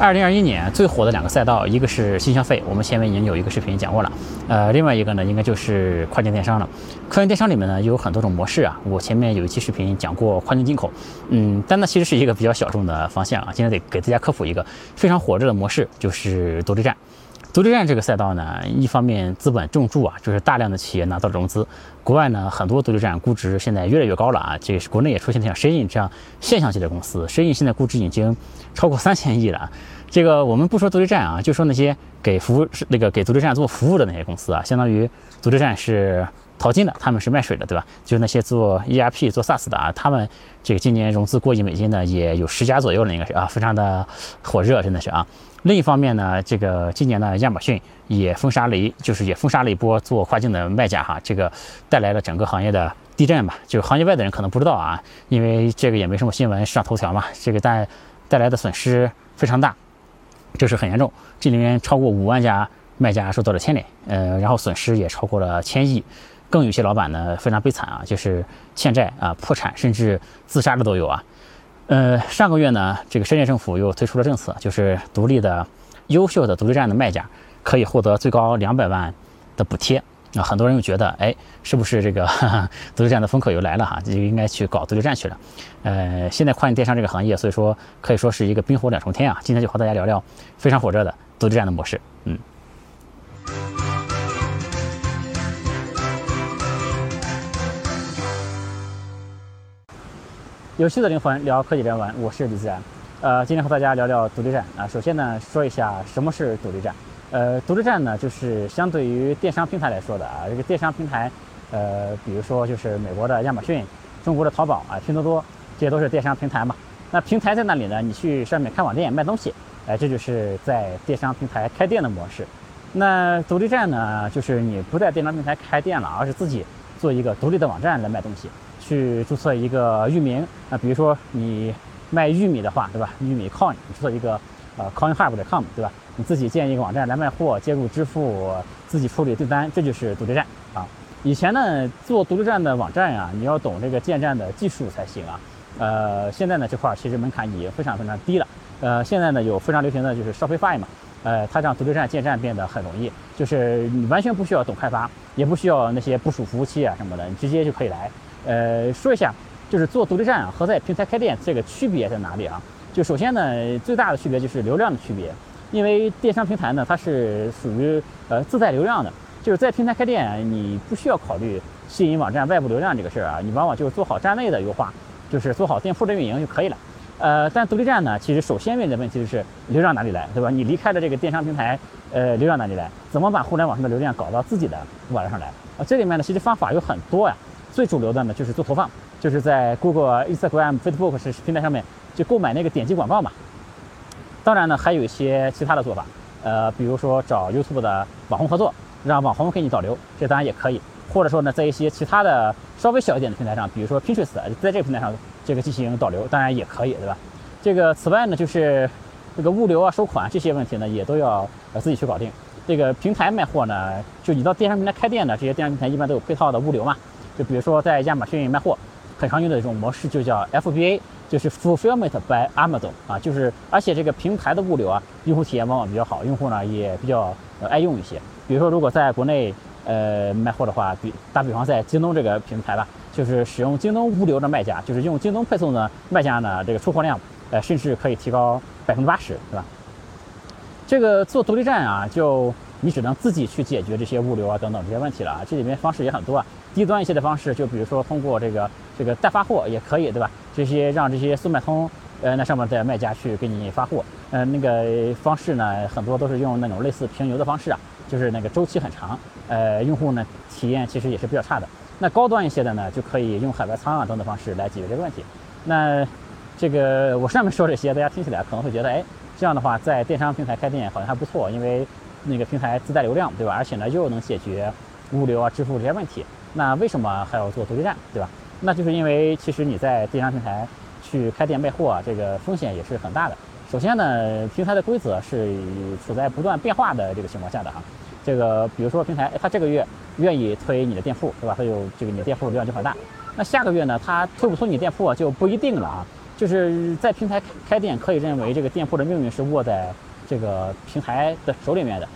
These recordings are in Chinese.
二零二一年最火的两个赛道，一个是新消费，我们前面已经有一个视频讲过了。呃，另外一个呢，应该就是跨境电商了。跨境电商里面呢，有很多种模式啊。我前面有一期视频讲过跨境进口，嗯，但那其实是一个比较小众的方向啊。今天得给大家科普一个非常火热的模式，就是独立站。独立站这个赛道呢，一方面资本重注啊，就是大量的企业拿到融资。国外呢，很多独立站估值现在越来越高了啊。这是国内也出现像深印这样现象级的公司，深印现在估值已经超过三千亿了。这个我们不说独立站啊，就说那些给服务是那个给独立站做服务的那些公司啊，相当于独立站是淘金的，他们是卖水的，对吧？就是那些做 ERP 做 SaaS 的啊，他们这个今年融资过亿美金的也有十家左右了，应该是啊，非常的火热，真的是啊。另一方面呢，这个今年呢，亚马逊也封杀了一，就是也封杀了一波做跨境的卖家哈，这个带来了整个行业的地震吧。就行业外的人可能不知道啊，因为这个也没什么新闻上头条嘛。这个带带来的损失非常大，就是很严重。这里面超过五万家卖家受到了牵连，呃，然后损失也超过了千亿。更有些老板呢非常悲惨啊，就是欠债啊、破产，甚至自杀的都有啊。呃，上个月呢，这个深圳政府又推出了政策，就是独立的、优秀的独立站的卖家可以获得最高两百万的补贴。啊，很多人又觉得，哎，是不是这个 独立站的风口又来了哈？就应该去搞独立站去了。呃，现在跨境电商这个行业，所以说可以说是一个冰火两重天啊。今天就和大家聊聊非常火热的独立站的模式。嗯。有趣的灵魂聊科技人文，我是李自然。呃，今天和大家聊聊独立站啊。首先呢，说一下什么是独立站。呃，独立站呢，就是相对于电商平台来说的啊。这个电商平台，呃，比如说就是美国的亚马逊、中国的淘宝啊、拼多多，这些都是电商平台嘛。那平台在那里呢？你去上面开网店卖东西，哎，这就是在电商平台开店的模式。那独立站呢，就是你不在电商平台开店了，而是自己做一个独立的网站来卖东西。去注册一个域名啊，比如说你卖玉米的话，对吧？玉米 coin，你注册一个呃 coinhub.com，对吧？你自己建一个网站来卖货，接入支付，自己处理订单，这就是独立站啊。以前呢，做独立站的网站呀，你要懂这个建站的技术才行啊。呃，现在呢，这块其实门槛已经非常非常低了。呃，现在呢，有非常流行的就是 Shopify 嘛，呃，它让独立站建站变得很容易，就是你完全不需要懂开发，也不需要那些部署服务器啊什么的，你直接就可以来。呃，说一下，就是做独立站和在平台开店这个区别在哪里啊？就首先呢，最大的区别就是流量的区别，因为电商平台呢它是属于呃自带流量的，就是在平台开店你不需要考虑吸引网站外部流量这个事儿啊，你往往就是做好站内的优化，就是做好店铺的运营就可以了。呃，但独立站呢，其实首先面临的问题就是流量哪里来，对吧？你离开了这个电商平台，呃，流量哪里来？怎么把互联网上的流量搞到自己的网站上来？啊，这里面呢，其实方法有很多呀。最主流的呢，就是做投放，就是在 Google、Instagram、Facebook 是平台上面就购买那个点击广告嘛。当然呢，还有一些其他的做法，呃，比如说找 YouTube 的网红合作，让网红给你导流，这当然也可以。或者说呢，在一些其他的稍微小一点的平台上，比如说 Pinterest，在这个平台上这个进行导流，当然也可以，对吧？这个此外呢，就是这个物流啊、收款这些问题呢，也都要呃自己去搞定。这个平台卖货呢，就你到电商平台开店的这些电商平台，一般都有配套的物流嘛。就比如说在亚马逊卖货，很常用的一种模式就叫 FBA，就是 Fulfillment by Amazon 啊，就是而且这个平台的物流啊，用户体验往往比较好，用户呢也比较爱用一些。比如说如果在国内呃卖货的话，比打比方在京东这个平台吧，就是使用京东物流的卖家，就是用京东配送的卖家呢，这个出货量呃甚至可以提高百分之八十，对吧？这个做独立站啊，就你只能自己去解决这些物流啊等等这些问题了啊，这里面方式也很多啊。低端一些的方式，就比如说通过这个这个代发货也可以，对吧？这些让这些速卖通，呃，那上面的卖家去给你发货，呃，那个方式呢，很多都是用那种类似平邮的方式啊，就是那个周期很长，呃，用户呢体验其实也是比较差的。那高端一些的呢，就可以用海外仓啊等等方式来解决这个问题。那这个我上面说这些，大家听起来可能会觉得，哎，这样的话在电商平台开店好像还不错，因为那个平台自带流量，对吧？而且呢又能解决物流啊、支付这些问题。那为什么还要做独立站，对吧？那就是因为其实你在电商平台去开店卖货，这个风险也是很大的。首先呢，平台的规则是处在不断变化的这个情况下的哈。这个比如说平台，它这个月愿意推你的店铺，对吧？它有这个你的店铺流量就很大。那下个月呢，它推不推你店铺就不一定了啊。就是在平台开店，可以认为这个店铺的命运是握在这个平台的手里面的。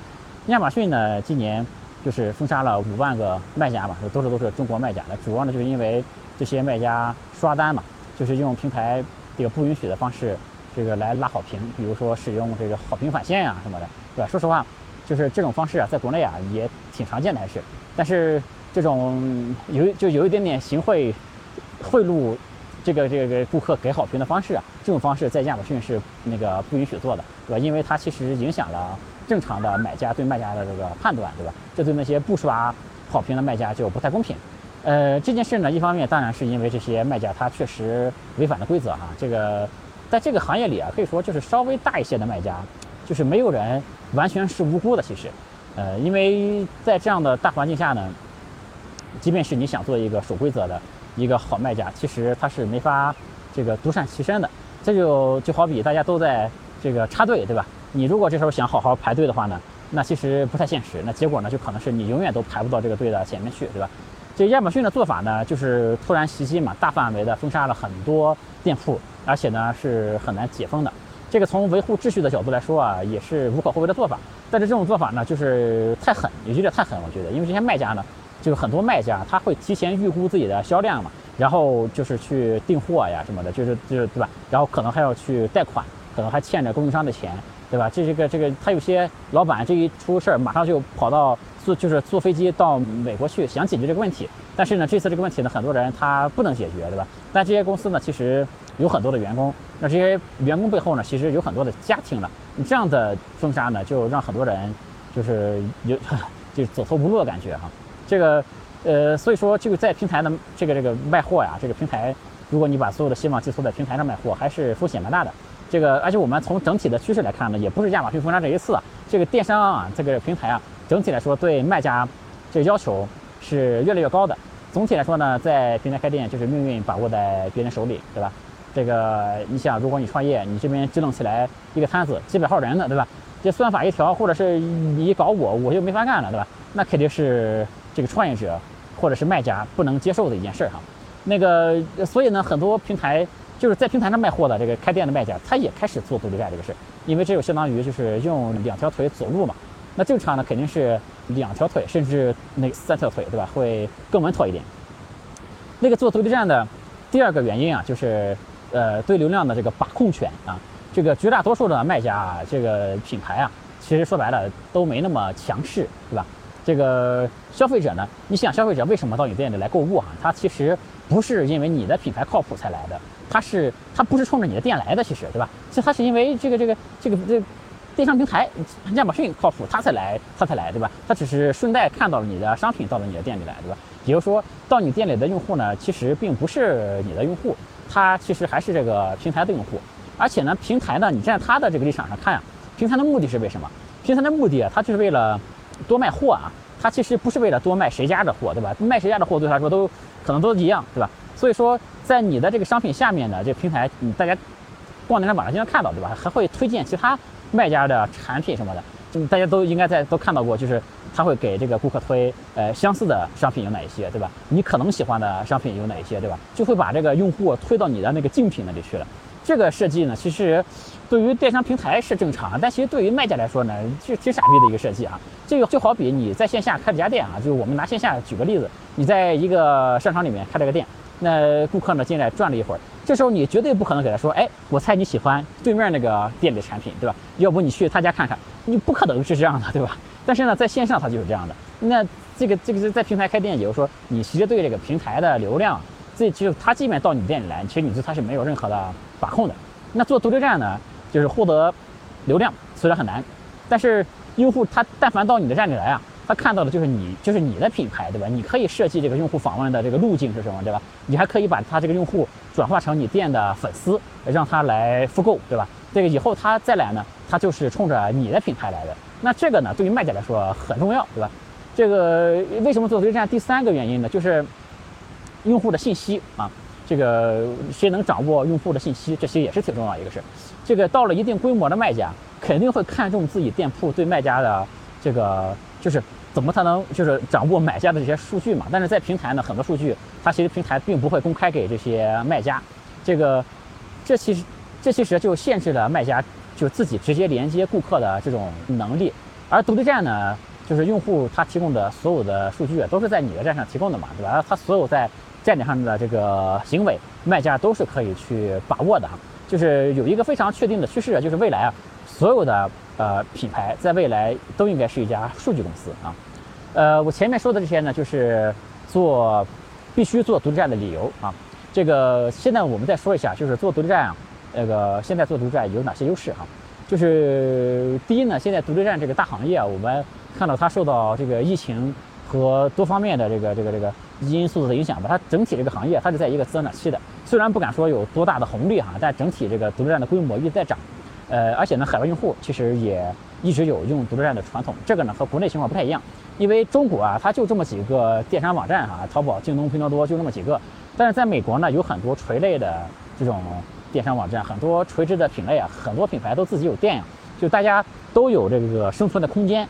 亚马逊呢，今年就是封杀了五万个卖家嘛，都是都是中国卖家的，主要呢就是因为这些卖家刷单嘛，就是用平台这个不允许的方式，这个来拉好评，比如说使用这个好评返现呀什么的，对吧？说实话，就是这种方式啊，在国内啊也挺常见的，还是，但是这种有就有一点点行贿贿赂。这个这个顾客给好评的方式啊，这种方式在亚马逊是那个不允许做的，对吧？因为它其实影响了正常的买家对卖家的这个判断，对吧？这对那些不刷好评的卖家就不太公平。呃，这件事呢，一方面当然是因为这些卖家他确实违反了规则哈。这个在这个行业里啊，可以说就是稍微大一些的卖家，就是没有人完全是无辜的。其实，呃，因为在这样的大环境下呢，即便是你想做一个守规则的。一个好卖家，其实他是没法这个独善其身的。这就就好比大家都在这个插队，对吧？你如果这时候想好好排队的话呢，那其实不太现实。那结果呢，就可能是你永远都排不到这个队的前面去，对吧？这亚马逊的做法呢，就是突然袭击嘛，大范围的封杀了很多店铺，而且呢是很难解封的。这个从维护秩序的角度来说啊，也是无可厚非的做法。但是这种做法呢，就是太狠，有点太狠，我觉得，因为这些卖家呢。就是很多卖家他会提前预估自己的销量嘛，然后就是去订货呀什么的，就是就是对吧？然后可能还要去贷款，可能还欠着供应商的钱，对吧？这这个这个他有些老板这一出事儿，马上就跑到坐就是坐飞机到美国去想解决这个问题。但是呢，这次这个问题呢，很多人他不能解决，对吧？但这些公司呢，其实有很多的员工，那这些员工背后呢，其实有很多的家庭了。你这样的封杀呢，就让很多人就是有 就走投无路的感觉哈。这个，呃，所以说这个在平台的这个这个卖货呀，这个平台，如果你把所有的希望寄托在平台上卖货，还是风险蛮大的。这个，而且我们从整体的趋势来看呢，也不是亚马逊封杀这一次啊，这个电商啊，这个平台啊，整体来说对卖家这个要求是越来越高的。总体来说呢，在平台开店就是命运把握在别人手里，对吧？这个，你想，如果你创业，你这边支棱起来一个摊子，几百号人呢，对吧？这算法一调，或者是你搞我，我就没法干了，对吧？那肯定是。这个创业者或者是卖家不能接受的一件事儿哈，那个所以呢，很多平台就是在平台上卖货的这个开店的卖家，他也开始做独立站这个事儿，因为这就相当于就是用两条腿走路嘛。那正常呢肯定是两条腿，甚至那三条腿，对吧？会更稳妥一点。那个做独立站的第二个原因啊，就是呃对流量的这个把控权啊，这个绝大多数的卖家这个品牌啊，其实说白了都没那么强势，对吧？这个消费者呢？你想，消费者为什么到你店里来购物啊？他其实不是因为你的品牌靠谱才来的，他是他不是冲着你的店来的，其实对吧？其实他是因为这个这个这个这电商平台亚马逊靠谱，他才来他才来，对吧？他只是顺带看到了你的商品到了你的店里来，对吧？也就是说，到你店里的用户呢，其实并不是你的用户，他其实还是这个平台的用户。而且呢，平台呢，你站在他的这个立场上看啊，平台的目的是为什么？平台的目的啊，它就是为了。多卖货啊，他其实不是为了多卖谁家的货，对吧？卖谁家的货对他来说都可能都一样，对吧？所以说，在你的这个商品下面呢，这个平台，你大家逛电商网上经常看到，对吧？还会推荐其他卖家的产品什么的，就大家都应该在都看到过，就是他会给这个顾客推，呃，相似的商品有哪一些，对吧？你可能喜欢的商品有哪一些，对吧？就会把这个用户推到你的那个竞品那里去了。这个设计呢，其实。对于电商平台是正常，但其实对于卖家来说呢，就挺傻逼的一个设计啊。这个就好比你在线下开了家店啊，就是我们拿线下举个例子，你在一个商场里面开了个店，那顾客呢进来转了一会儿，这时候你绝对不可能给他说，哎，我猜你喜欢对面那个店里的产品，对吧？要不你去他家看看，你不可能是这样的，对吧？但是呢，在线上它就是这样的。那这个这个在平台开店，也就是说你其实对这个平台的流量，这其实他即便到你店里来，其实你对他是没有任何的把控的。那做独立站呢？就是获得流量虽然很难，但是用户他但凡到你的站里来啊，他看到的就是你就是你的品牌，对吧？你可以设计这个用户访问的这个路径是什么，对吧？你还可以把他这个用户转化成你店的粉丝，让他来复购，对吧？这个以后他再来呢，他就是冲着你的品牌来的。那这个呢，对于卖家来说很重要，对吧？这个为什么做独立站？第三个原因呢，就是用户的信息啊。这个谁能掌握用户的信息，这些也是挺重要一个事。这个到了一定规模的卖家，肯定会看重自己店铺对卖家的这个，就是怎么才能就是掌握买家的这些数据嘛。但是在平台呢，很多数据它其实平台并不会公开给这些卖家。这个这其实这其实就限制了卖家就自己直接连接顾客的这种能力，而独立站呢，就是用户他提供的所有的数据都是在你的站上提供的嘛，对吧？他所有在站点上的这个行为，卖家都是可以去把握的哈。就是有一个非常确定的趋势，就是未来啊，所有的呃品牌在未来都应该是一家数据公司啊。呃，我前面说的这些呢，就是做必须做独立站的理由啊。这个现在我们再说一下，就是做独立站啊，那个现在做独立站有哪些优势哈？就是第一呢，现在独立站这个大行业啊，我们看到它受到这个疫情和多方面的这个这个这个因素的影响吧，它整体这个行业它是在一个增长期的。虽然不敢说有多大的红利哈，但整体这个独立站的规模一直在涨。呃，而且呢，海外用户其实也一直有用独立站的传统。这个呢和国内情况不太一样，因为中国啊，它就这么几个电商网站哈，淘宝、京东、拼多多就这么几个。但是在美国呢，有很多垂类的这种电商网站，很多垂直的品类啊，很多品牌都自己有店呀，就大家都有这个生存的空间。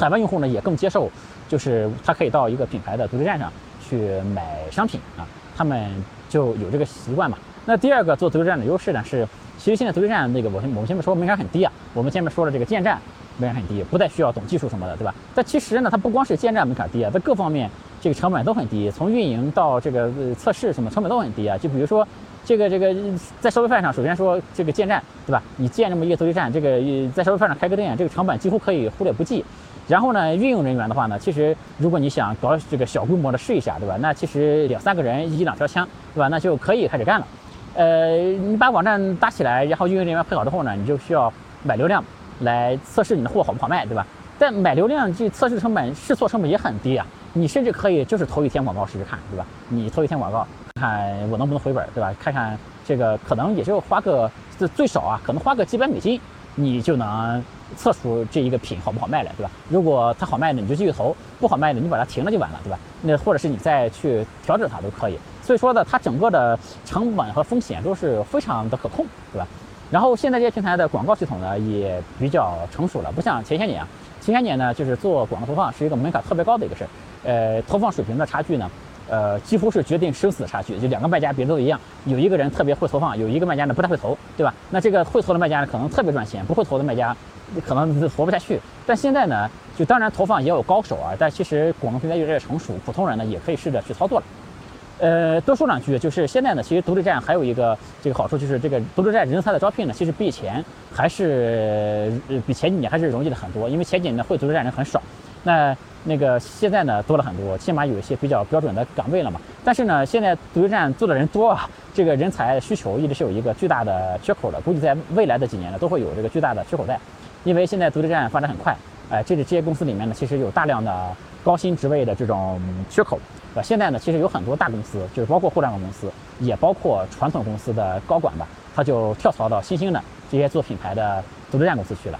海外用户呢也更接受，就是他可以到一个品牌的独立站上去买商品啊，他们就有这个习惯嘛。那第二个做独立站的优势呢是。其实现在独立站那个，我我们前面说门槛很低啊。我们前面说了这个建站门槛很低，不再需要懂技术什么的，对吧？但其实呢，它不光是建站门槛低啊，在各方面这个成本都很低，从运营到这个测试什么成本都很低啊。就比如说这个这个在收费饭上，首先说这个建站，对吧？你建这么一个独立站，这个在收费饭上开个店，这个成本几乎可以忽略不计。然后呢，运营人员的话呢，其实如果你想搞这个小规模的试一下，对吧？那其实两三个人一两条枪，对吧？那就可以开始干了。呃，你把网站搭起来，然后运营人员配好之后呢，你就需要买流量来测试你的货好不好卖，对吧？但买流量这测试成本、试错成本也很低啊。你甚至可以就是投一天广告试试看，对吧？你投一天广告，看我能不能回本，对吧？看看这个可能也就花个这最少啊，可能花个几百美金，你就能测出这一个品好不好卖了，对吧？如果它好卖的，你就继续投；不好卖的，你把它停了就完了，对吧？那或者是你再去调整它都可以。所以说呢，它整个的成本和风险都是非常的可控，对吧？然后现在这些平台的广告系统呢也比较成熟了，不像前些年啊，前些年呢就是做广告投放是一个门槛特别高的一个事儿，呃，投放水平的差距呢，呃，几乎是决定生死的差距，就两个卖家别的都一样，有一个人特别会投放，有一个卖家呢不太会投，对吧？那这个会投的卖家呢可能特别赚钱，不会投的卖家可能活不下去。但现在呢，就当然投放也有高手啊，但其实广告平台越来越成熟，普通人呢也可以试着去操作了。呃，多说两句，就是现在呢，其实独立站还有一个这个好处，就是这个独立站人才的招聘呢，其实比以前还是呃比前几年还是容易了很多，因为前几年呢会独立站人很少，那那个现在呢多了很多，起码有一些比较标准的岗位了嘛。但是呢，现在独立站做的人多啊，这个人才需求一直是有一个巨大的缺口的，估计在未来的几年呢都会有这个巨大的缺口在，因为现在独立站发展很快，哎，这里这些公司里面呢，其实有大量的高薪职位的这种缺口。呃，现在呢，其实有很多大公司，就是包括互联网公司，也包括传统公司的高管吧，他就跳槽到新兴的这些做品牌的独立站公司去了。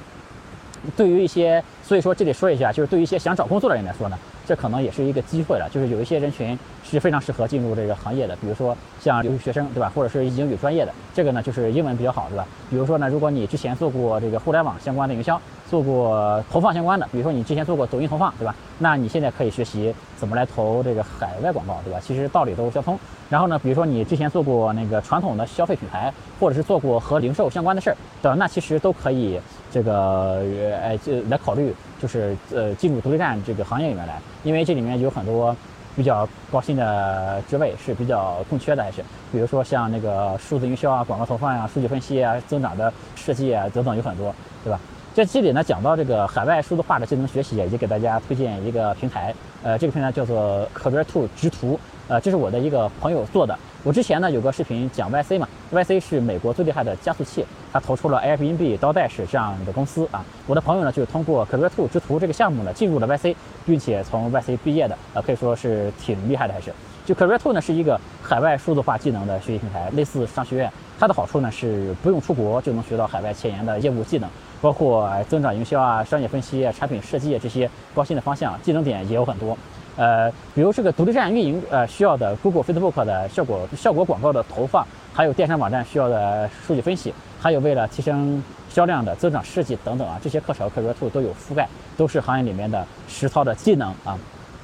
对于一些，所以说这里说一下，就是对于一些想找工作的人来说呢，这可能也是一个机会了。就是有一些人群是非常适合进入这个行业的，比如说像留学生，对吧？或者是英语专业的，这个呢就是英文比较好，对吧？比如说呢，如果你之前做过这个互联网相关的营销，做过投放相关的，比如说你之前做过抖音投放，对吧？那你现在可以学习怎么来投这个海外广告，对吧？其实道理都相通。然后呢，比如说你之前做过那个传统的消费品牌，或者是做过和零售相关的事儿，对吧？那其实都可以这个呃就来考虑，就是呃进入独立站这个行业里面来，因为这里面有很多比较高薪的职位是比较空缺的，还是比如说像那个数字营销啊、广告投放呀、数据分析啊、增长的设计啊等等有很多，对吧？在这里呢，讲到这个海外数字化的技能学习，也给大家推荐一个平台。呃，这个平台叫做 Career t o 直图。呃，这是我的一个朋友做的。我之前呢有个视频讲 YC 嘛，YC 是美国最厉害的加速器，它投出了 Airbnb、DoorDash 这样的公司啊。我的朋友呢就通过 Career Two 之途这个项目呢进入了 YC，并且从 YC 毕业的，呃，可以说是挺厉害的，还是。就 Career Two 呢是一个海外数字化技能的学习平台，类似商学院。它的好处呢是不用出国就能学到海外前沿的业务技能。包括增长营销啊、商业分析啊、产品设计啊这些高薪的方向，技能点也有很多。呃，比如这个独立站运营呃需要的 Google、Facebook 的效果效果广告的投放，还有电商网站需要的数据分析，还有为了提升销量的增长设计等等啊，这些课程 Career Two 都有覆盖，都是行业里面的实操的技能啊。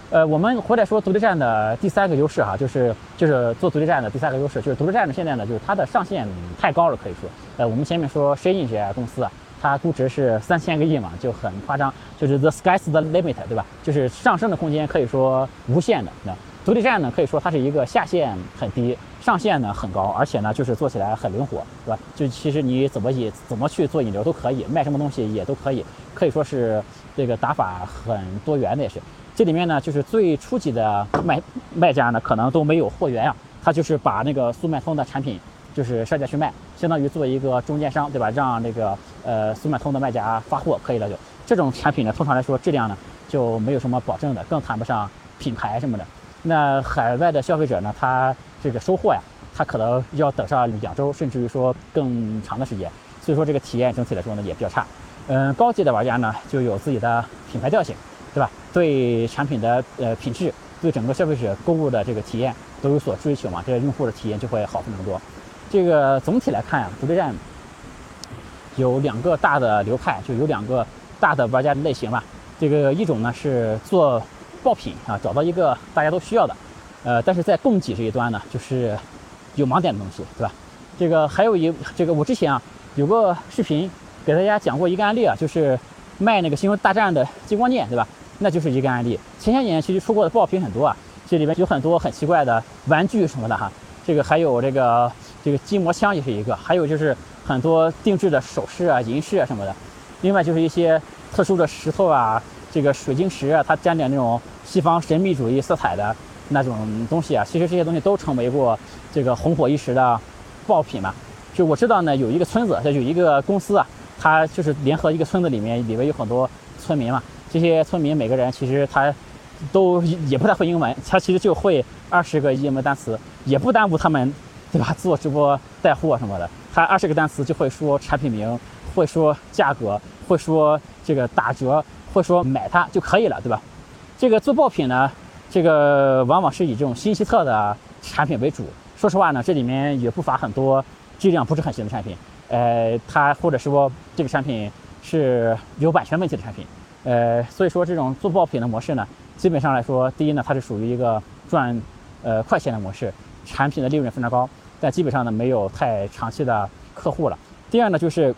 呃，我们回来说独立站的第三个优势哈，就是就是做独立站的第三个优势，就是独立站的现在呢就是它的上限太高了，可以说，呃，我们前面说 Shein 这家公司啊，它估值是三千个亿嘛，就很夸张，就是 the sky's the limit，对吧？就是上升的空间可以说无限的。那独立站呢，可以说它是一个下限很低，上限呢很高，而且呢就是做起来很灵活，对吧？就其实你怎么引怎么去做引流都可以，卖什么东西也都可以，可以说是这个打法很多元的也是。这里面呢，就是最初级的卖卖家呢，可能都没有货源啊，他就是把那个速卖通的产品，就是上架去卖，相当于做一个中间商，对吧？让那个呃速卖通的卖家发货可以了就。这种产品呢，通常来说质量呢就没有什么保证的，更谈不上品牌什么的。那海外的消费者呢，他这个收货呀，他可能要等上两周，甚至于说更长的时间，所以说这个体验整体来说呢也比较差。嗯，高级的玩家呢就有自己的品牌调性。对吧？对产品的呃品质，对整个消费者购物的这个体验都有所追求嘛，这个用户的体验就会好很多。这个总体来看呀，独立站有两个大的流派，就有两个大的玩家类型吧。这个一种呢是做爆品啊，找到一个大家都需要的，呃，但是在供给这一端呢，就是有盲点的东西，对吧？这个还有一这个我之前啊有个视频给大家讲过一个案例啊，就是卖那个《星球大战》的激光剑，对吧？那就是一个案例。前些年其实出过的爆品很多啊，这里面有很多很奇怪的玩具什么的哈。这个还有这个这个筋膜枪也是一个，还有就是很多定制的首饰啊、银饰啊什么的。另外就是一些特殊的石头啊，这个水晶石啊，它沾点那种西方神秘主义色彩的那种东西啊。其实这些东西都成为过这个红火一时的爆品嘛。就我知道呢，有一个村子，就有一个公司啊，它就是联合一个村子里面，里面有很多村民嘛。这些村民每个人其实他都也不太会英文，他其实就会二十个英文单词，也不耽误他们，对吧？做直播带货什么的，他二十个单词就会说产品名，会说价格，会说这个打折，会说买它就可以了，对吧？这个做爆品呢，这个往往是以这种新奇特的产品为主。说实话呢，这里面也不乏很多质量不是很行的产品，呃，它或者说这个产品是有版权问题的产品。呃，所以说这种做爆品的模式呢，基本上来说，第一呢，它是属于一个赚呃快钱的模式，产品的利润非常高，但基本上呢没有太长期的客户了。第二呢，就是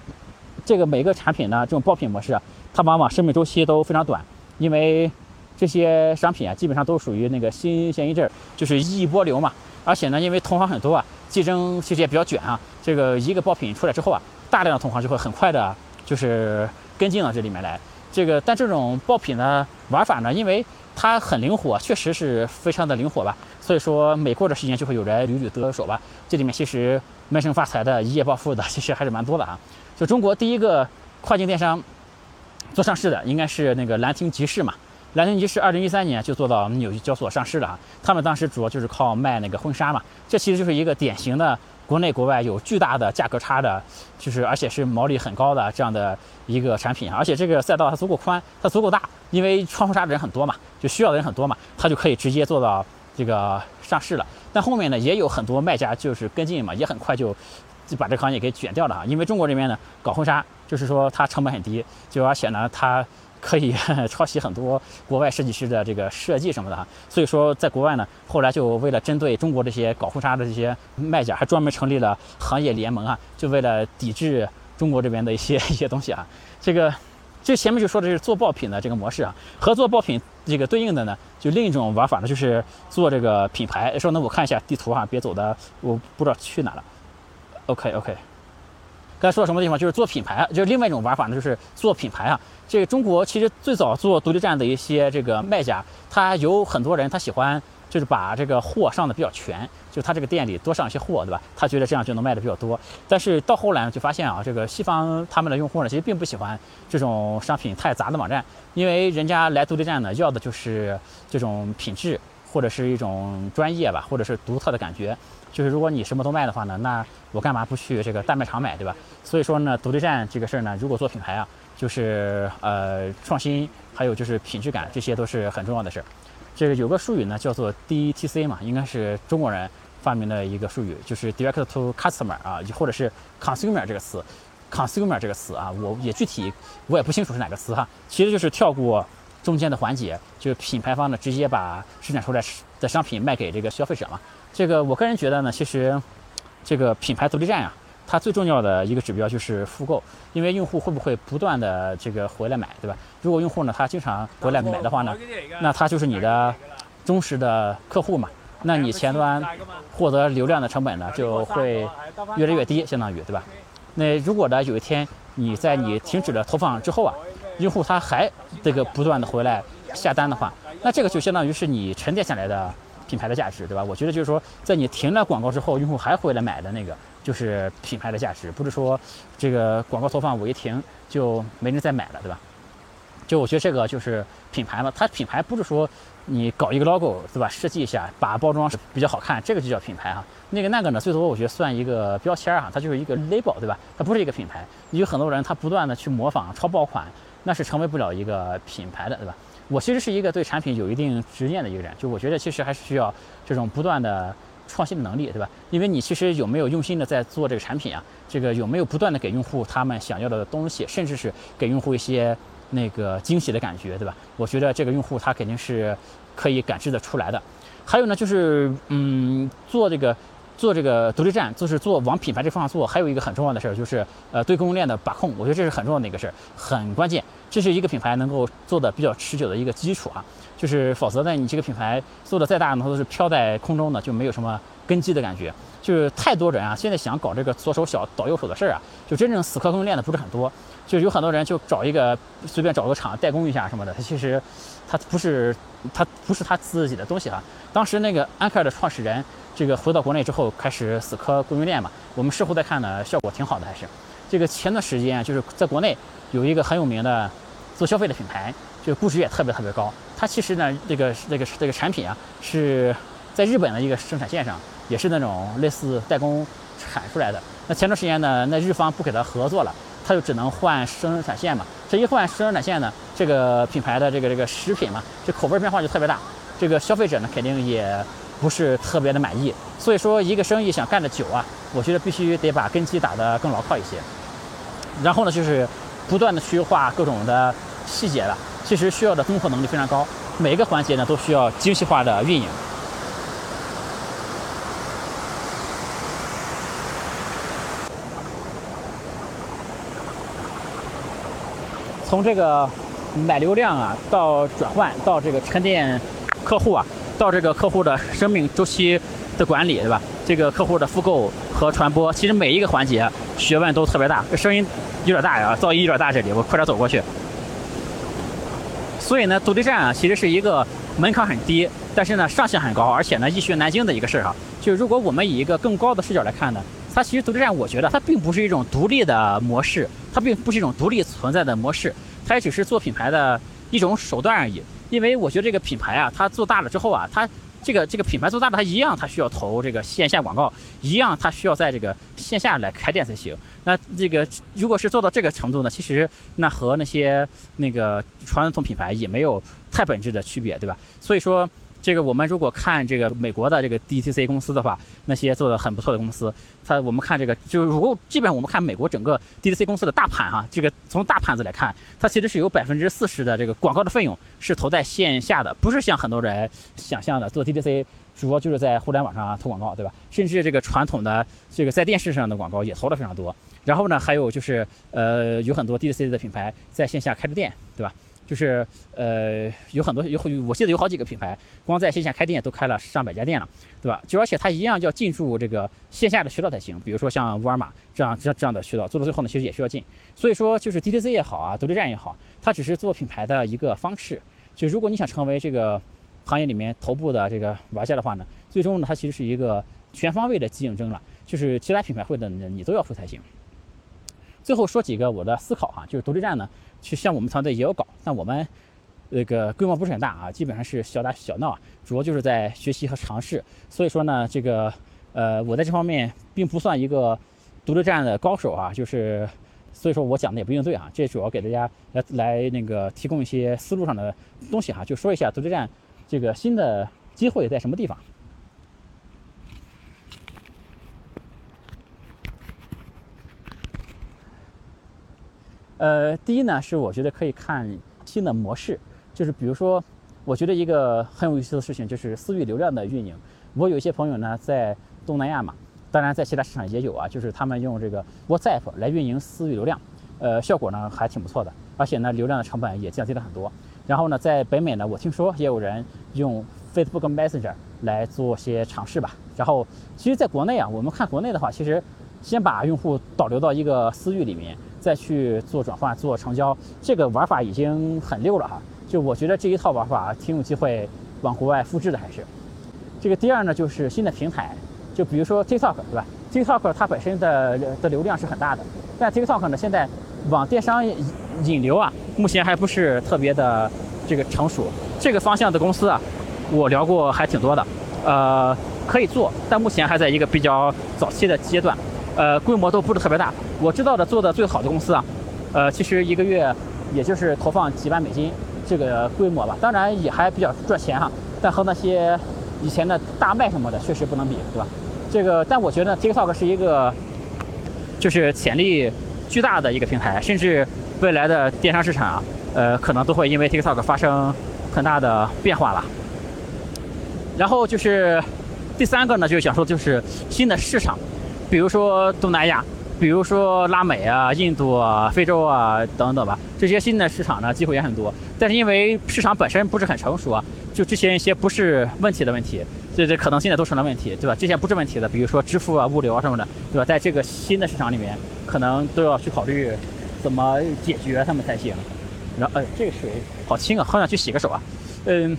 这个每个产品呢，这种爆品模式，它往往生命周期都非常短，因为这些商品啊，基本上都属于那个新鲜一阵儿，就是一波流嘛。而且呢，因为同行很多啊，竞争其实也比较卷啊，这个一个爆品出来之后啊，大量的同行就会很快的，就是跟进到这里面来。这个，但这种爆品呢玩法呢，因为它很灵活，确实是非常的灵活吧。所以说，每过段时间就会有人屡屡得手吧。这里面其实闷声发财的、一夜暴富的，其实还是蛮多的啊。就中国第一个跨境电商做上市的，应该是那个兰亭集市嘛。兰亭集市二零一三年就做到纽约交所上市了啊。他们当时主要就是靠卖那个婚纱嘛，这其实就是一个典型的。国内国外有巨大的价格差的，就是而且是毛利很高的这样的一个产品，而且这个赛道它足够宽，它足够大，因为穿婚纱的人很多嘛，就需要的人很多嘛，它就可以直接做到这个上市了。但后面呢，也有很多卖家就是跟进嘛，也很快就就把这个行业给卷掉了啊。因为中国这边呢，搞婚纱就是说它成本很低，就而且呢它。可以 抄袭很多国外设计师的这个设计什么的哈，所以说在国外呢，后来就为了针对中国这些搞婚纱的这些卖家，还专门成立了行业联盟啊，就为了抵制中国这边的一些 一些东西啊。这个这前面就说的是做爆品的这个模式啊，和做爆品这个对应的呢，就另一种玩法呢，就是做这个品牌。说那我看一下地图哈，别走的我不知道去哪了。OK OK。刚才说到什么地方？就是做品牌，就是另外一种玩法呢，就是做品牌啊。这个中国其实最早做独立站的一些这个卖家，他有很多人他喜欢就是把这个货上的比较全，就他这个店里多上一些货，对吧？他觉得这样就能卖的比较多。但是到后来呢，就发现啊，这个西方他们的用户呢，其实并不喜欢这种商品太杂的网站，因为人家来独立站呢，要的就是这种品质或者是一种专业吧，或者是独特的感觉。就是如果你什么都卖的话呢，那我干嘛不去这个大卖场买，对吧？所以说呢，独立站这个事儿呢，如果做品牌啊，就是呃创新，还有就是品质感，这些都是很重要的事儿。这个有个术语呢，叫做 DTC 嘛，应该是中国人发明的一个术语，就是 Direct to Customer 啊，或者是 Consumer 这个词，Consumer 这个词啊，我也具体我也不清楚是哪个词哈，其实就是跳过。中间的环节，就是品牌方呢直接把生产出来的商品卖给这个消费者嘛。这个我个人觉得呢，其实这个品牌独立站啊，它最重要的一个指标就是复购，因为用户会不会不断的这个回来买，对吧？如果用户呢他经常回来买的话呢，那他就是你的忠实的客户嘛。那你前端获得流量的成本呢就会越来越低，相当于对吧？那如果呢有一天你在你停止了投放之后啊，用户他还这个不断的回来下单的话，那这个就相当于是你沉淀下来的品牌的价值，对吧？我觉得就是说，在你停了广告之后，用户还回来买的那个就是品牌的价值，不是说这个广告投放我一停就没人再买了，对吧？就我觉得这个就是品牌嘛，它品牌不是说你搞一个 logo 对吧，设计一下，把包装比较好看，这个就叫品牌哈。那个那个呢，最多我觉得算一个标签儿哈，它就是一个 label 对吧？它不是一个品牌。有很多人他不断的去模仿超爆款，那是成为不了一个品牌的，对吧？我其实是一个对产品有一定执念的一个人，就我觉得其实还是需要这种不断的创新的能力，对吧？因为你其实有没有用心的在做这个产品啊？这个有没有不断的给用户他们想要的东西，甚至是给用户一些。那个惊喜的感觉，对吧？我觉得这个用户他肯定是可以感知得出来的。还有呢，就是嗯，做这个做这个独立站，就是做往品牌这方向做，还有一个很重要的事儿，就是呃对供应链的把控。我觉得这是很重要的一个事儿，很关键。这是一个品牌能够做的比较持久的一个基础啊。就是否则呢，你这个品牌做的再大呢，都是飘在空中的，就没有什么根基的感觉。就是太多人啊，现在想搞这个左手小倒右手的事儿啊，就真正死磕供应链的不是很多。就有很多人就找一个随便找个厂代工一下什么的，他其实他不是他不是他自己的东西啊。当时那个安克尔的创始人，这个回到国内之后开始死磕供应链嘛，我们事后再看呢，效果挺好的还是。这个前段时间就是在国内有一个很有名的做消费的品牌，就估值也特别特别高。它其实呢，这个这个这个产品啊，是在日本的一个生产线上，也是那种类似代工产出来的。那前段时间呢，那日方不给他合作了。他就只能换生产线嘛，这一换生产线呢，这个品牌的这个这个食品嘛，这口味变化就特别大，这个消费者呢肯定也不是特别的满意。所以说，一个生意想干得久啊，我觉得必须得把根基打得更牢靠一些。然后呢，就是不断的去优化各种的细节了，其实需要的综合能力非常高，每一个环节呢都需要精细化的运营。从这个买流量啊，到转换，到这个沉淀客户啊，到这个客户的生命周期的管理，对吧？这个客户的复购和传播，其实每一个环节学问都特别大。声音有点大呀，噪音有点大，这里我快点走过去。所以呢，独立站啊，其实是一个门槛很低，但是呢上限很高，而且呢易学难精的一个事儿哈。就如果我们以一个更高的视角来看呢。它其实独立站，我觉得它并不是一种独立的模式，它并不是一种独立存在的模式，它也只是做品牌的一种手段而已。因为我觉得这个品牌啊，它做大了之后啊，它这个这个品牌做大了，它一样它需要投这个线下广告，一样它需要在这个线下来开店才行。那这个如果是做到这个程度呢，其实那和那些那个传统品牌也没有太本质的区别，对吧？所以说。这个我们如果看这个美国的这个 DTC 公司的话，那些做的很不错的公司，它我们看这个，就如果基本上我们看美国整个 DTC 公司的大盘哈，这个从大盘子来看，它其实是有百分之四十的这个广告的费用是投在线下的，不是像很多人想象的做 DTC 主要就是在互联网上投广告，对吧？甚至这个传统的这个在电视上的广告也投的非常多。然后呢，还有就是呃，有很多 DTC 的品牌在线下开着店，对吧？就是呃有很多有我记得有好几个品牌，光在线下开店都开了上百家店了，对吧？就而且它一样要进驻这个线下的渠道才行，比如说像沃尔玛这样这样这样的渠道，做到最后呢，其实也需要进。所以说就是 DTC 也好啊，独立站也好，它只是做品牌的一个方式。就如果你想成为这个行业里面头部的这个玩家的话呢，最终呢它其实是一个全方位的竞争了，就是其他品牌会的你都要付才行。最后说几个我的思考哈，就是独立站呢。其实像我们团队也有搞，但我们那个规模不是很大啊，基本上是小打小闹，主要就是在学习和尝试。所以说呢，这个呃，我在这方面并不算一个独立站的高手啊，就是所以说我讲的也不应对啊。这主要给大家来来那个提供一些思路上的东西哈，就说一下独立站这个新的机会在什么地方。呃，第一呢是我觉得可以看新的模式，就是比如说，我觉得一个很有意思的事情就是私域流量的运营。我有一些朋友呢在东南亚嘛，当然在其他市场也有啊，就是他们用这个 WhatsApp 来运营私域流量，呃，效果呢还挺不错的，而且呢流量的成本也降低了很多。然后呢，在北美呢，我听说也有人用 Facebook Messenger 来做些尝试吧。然后，其实，在国内啊，我们看国内的话，其实先把用户导流到一个私域里面，再去做转换、做成交，这个玩法已经很溜了哈。就我觉得这一套玩法挺有机会往国外复制的，还是。这个第二呢，就是新的平台，就比如说 TikTok，对吧？TikTok 它本身的的流量是很大的，但 TikTok 呢，现在往电商。引流啊，目前还不是特别的这个成熟。这个方向的公司啊，我聊过还挺多的，呃，可以做，但目前还在一个比较早期的阶段，呃，规模都不是特别大。我知道的做的最好的公司啊，呃，其实一个月也就是投放几万美金这个规模吧，当然也还比较赚钱哈，但和那些以前的大麦什么的确实不能比，对吧？这个，但我觉得 TikTok 是一个就是潜力巨大的一个平台，甚至。未来的电商市场啊，呃，可能都会因为 TikTok 发生很大的变化了。然后就是第三个呢，就是想说就是新的市场，比如说东南亚，比如说拉美啊、印度啊、非洲啊等等吧，这些新的市场呢机会也很多。但是因为市场本身不是很成熟啊，就之前一些不是问题的问题，这这可能现在都成了问题，对吧？之前不是问题的，比如说支付啊、物流啊什么的，对吧？在这个新的市场里面，可能都要去考虑。怎么解决他们才行？然后，哎，这个水好清啊，好想去洗个手啊。嗯，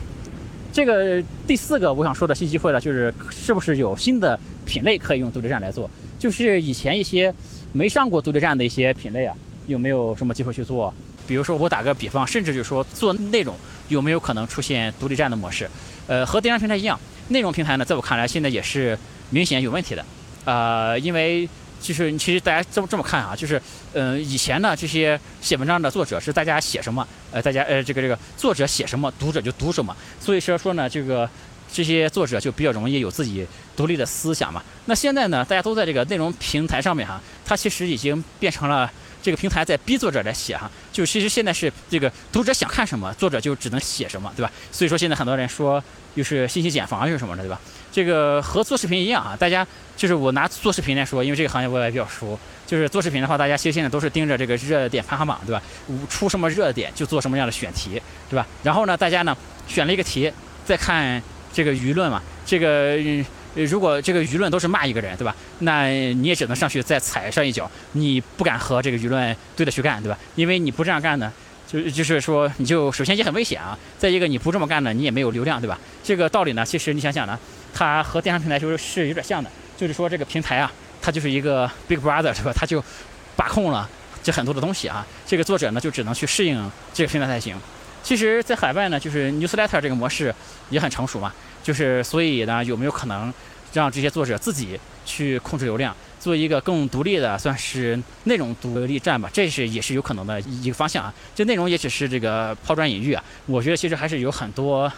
这个第四个我想说的新机会呢，就是是不是有新的品类可以用独立站来做？就是以前一些没上过独立站的一些品类啊，有没有什么机会去做？比如说我打个比方，甚至就说做内容有没有可能出现独立站的模式？呃，和电商平台一样，内容平台呢，在我看来现在也是明显有问题的。呃，因为。就是其实大家这么这么看啊，就是，嗯，以前呢这些写文章的作者是大家写什么，呃，大家呃这个这个作者写什么，读者就读什么，所以说说呢这个这些作者就比较容易有自己独立的思想嘛。那现在呢，大家都在这个内容平台上面哈，它其实已经变成了这个平台在逼作者来写哈，就其实现在是这个读者想看什么，作者就只能写什么，对吧？所以说现在很多人说又是信息茧房又什么的，对吧？这个和做视频一样啊，大家就是我拿做视频来说，因为这个行业我也比较熟。就是做视频的话，大家其实现在都是盯着这个热点排行榜，对吧？出什么热点就做什么样的选题，对吧？然后呢，大家呢选了一个题，再看这个舆论嘛。这个如果这个舆论都是骂一个人，对吧？那你也只能上去再踩上一脚，你不敢和这个舆论对着去干，对吧？因为你不这样干呢。就就是说，你就首先也很危险啊。再一个，你不这么干呢，你也没有流量，对吧？这个道理呢，其实你想想呢，它和电商平台就是是有点像的。就是说，这个平台啊，它就是一个 big brother，是吧？它就把控了这很多的东西啊。这个作者呢，就只能去适应这个平台才行。其实，在海外呢，就是 newsletter 这个模式也很成熟嘛。就是所以呢，有没有可能让这些作者自己去控制流量？做一个更独立的，算是内容独立站吧，这是也是有可能的一个方向啊。这内容也只是这个抛砖引玉啊。我觉得其实还是有很多，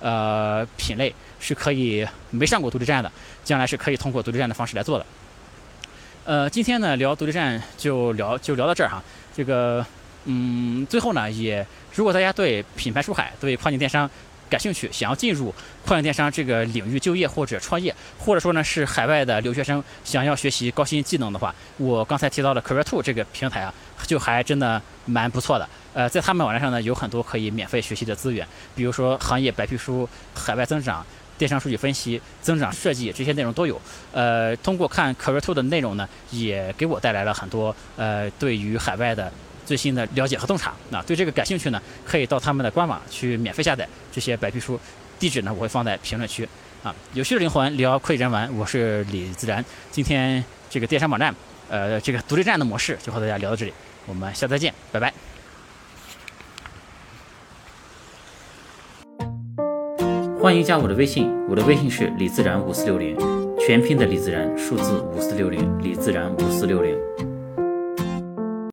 呃，品类是可以没上过独立站的，将来是可以通过独立站的方式来做的。呃，今天呢聊独立站就聊就聊到这儿哈。这个，嗯，最后呢也，如果大家对品牌出海、对跨境电商，感兴趣，想要进入跨境电商这个领域就业或者创业，或者说呢是海外的留学生想要学习高新技能的话，我刚才提到的 Career Two 这个平台啊，就还真的蛮不错的。呃，在他们网站上呢，有很多可以免费学习的资源，比如说行业白皮书、海外增长、电商数据分析、增长设计这些内容都有。呃，通过看 Career Two 的内容呢，也给我带来了很多呃对于海外的。最新的了解和洞察，那对这个感兴趣呢，可以到他们的官网去免费下载这些白皮书，地址呢我会放在评论区。啊，有趣的灵魂聊快人玩，我是李自然。今天这个电商网站，呃，这个独立站的模式就和大家聊到这里，我们下次再见，拜拜。欢迎加我的微信，我的微信是李自然五四六零，全拼的李自然，数字五四六零，李自然五四六零。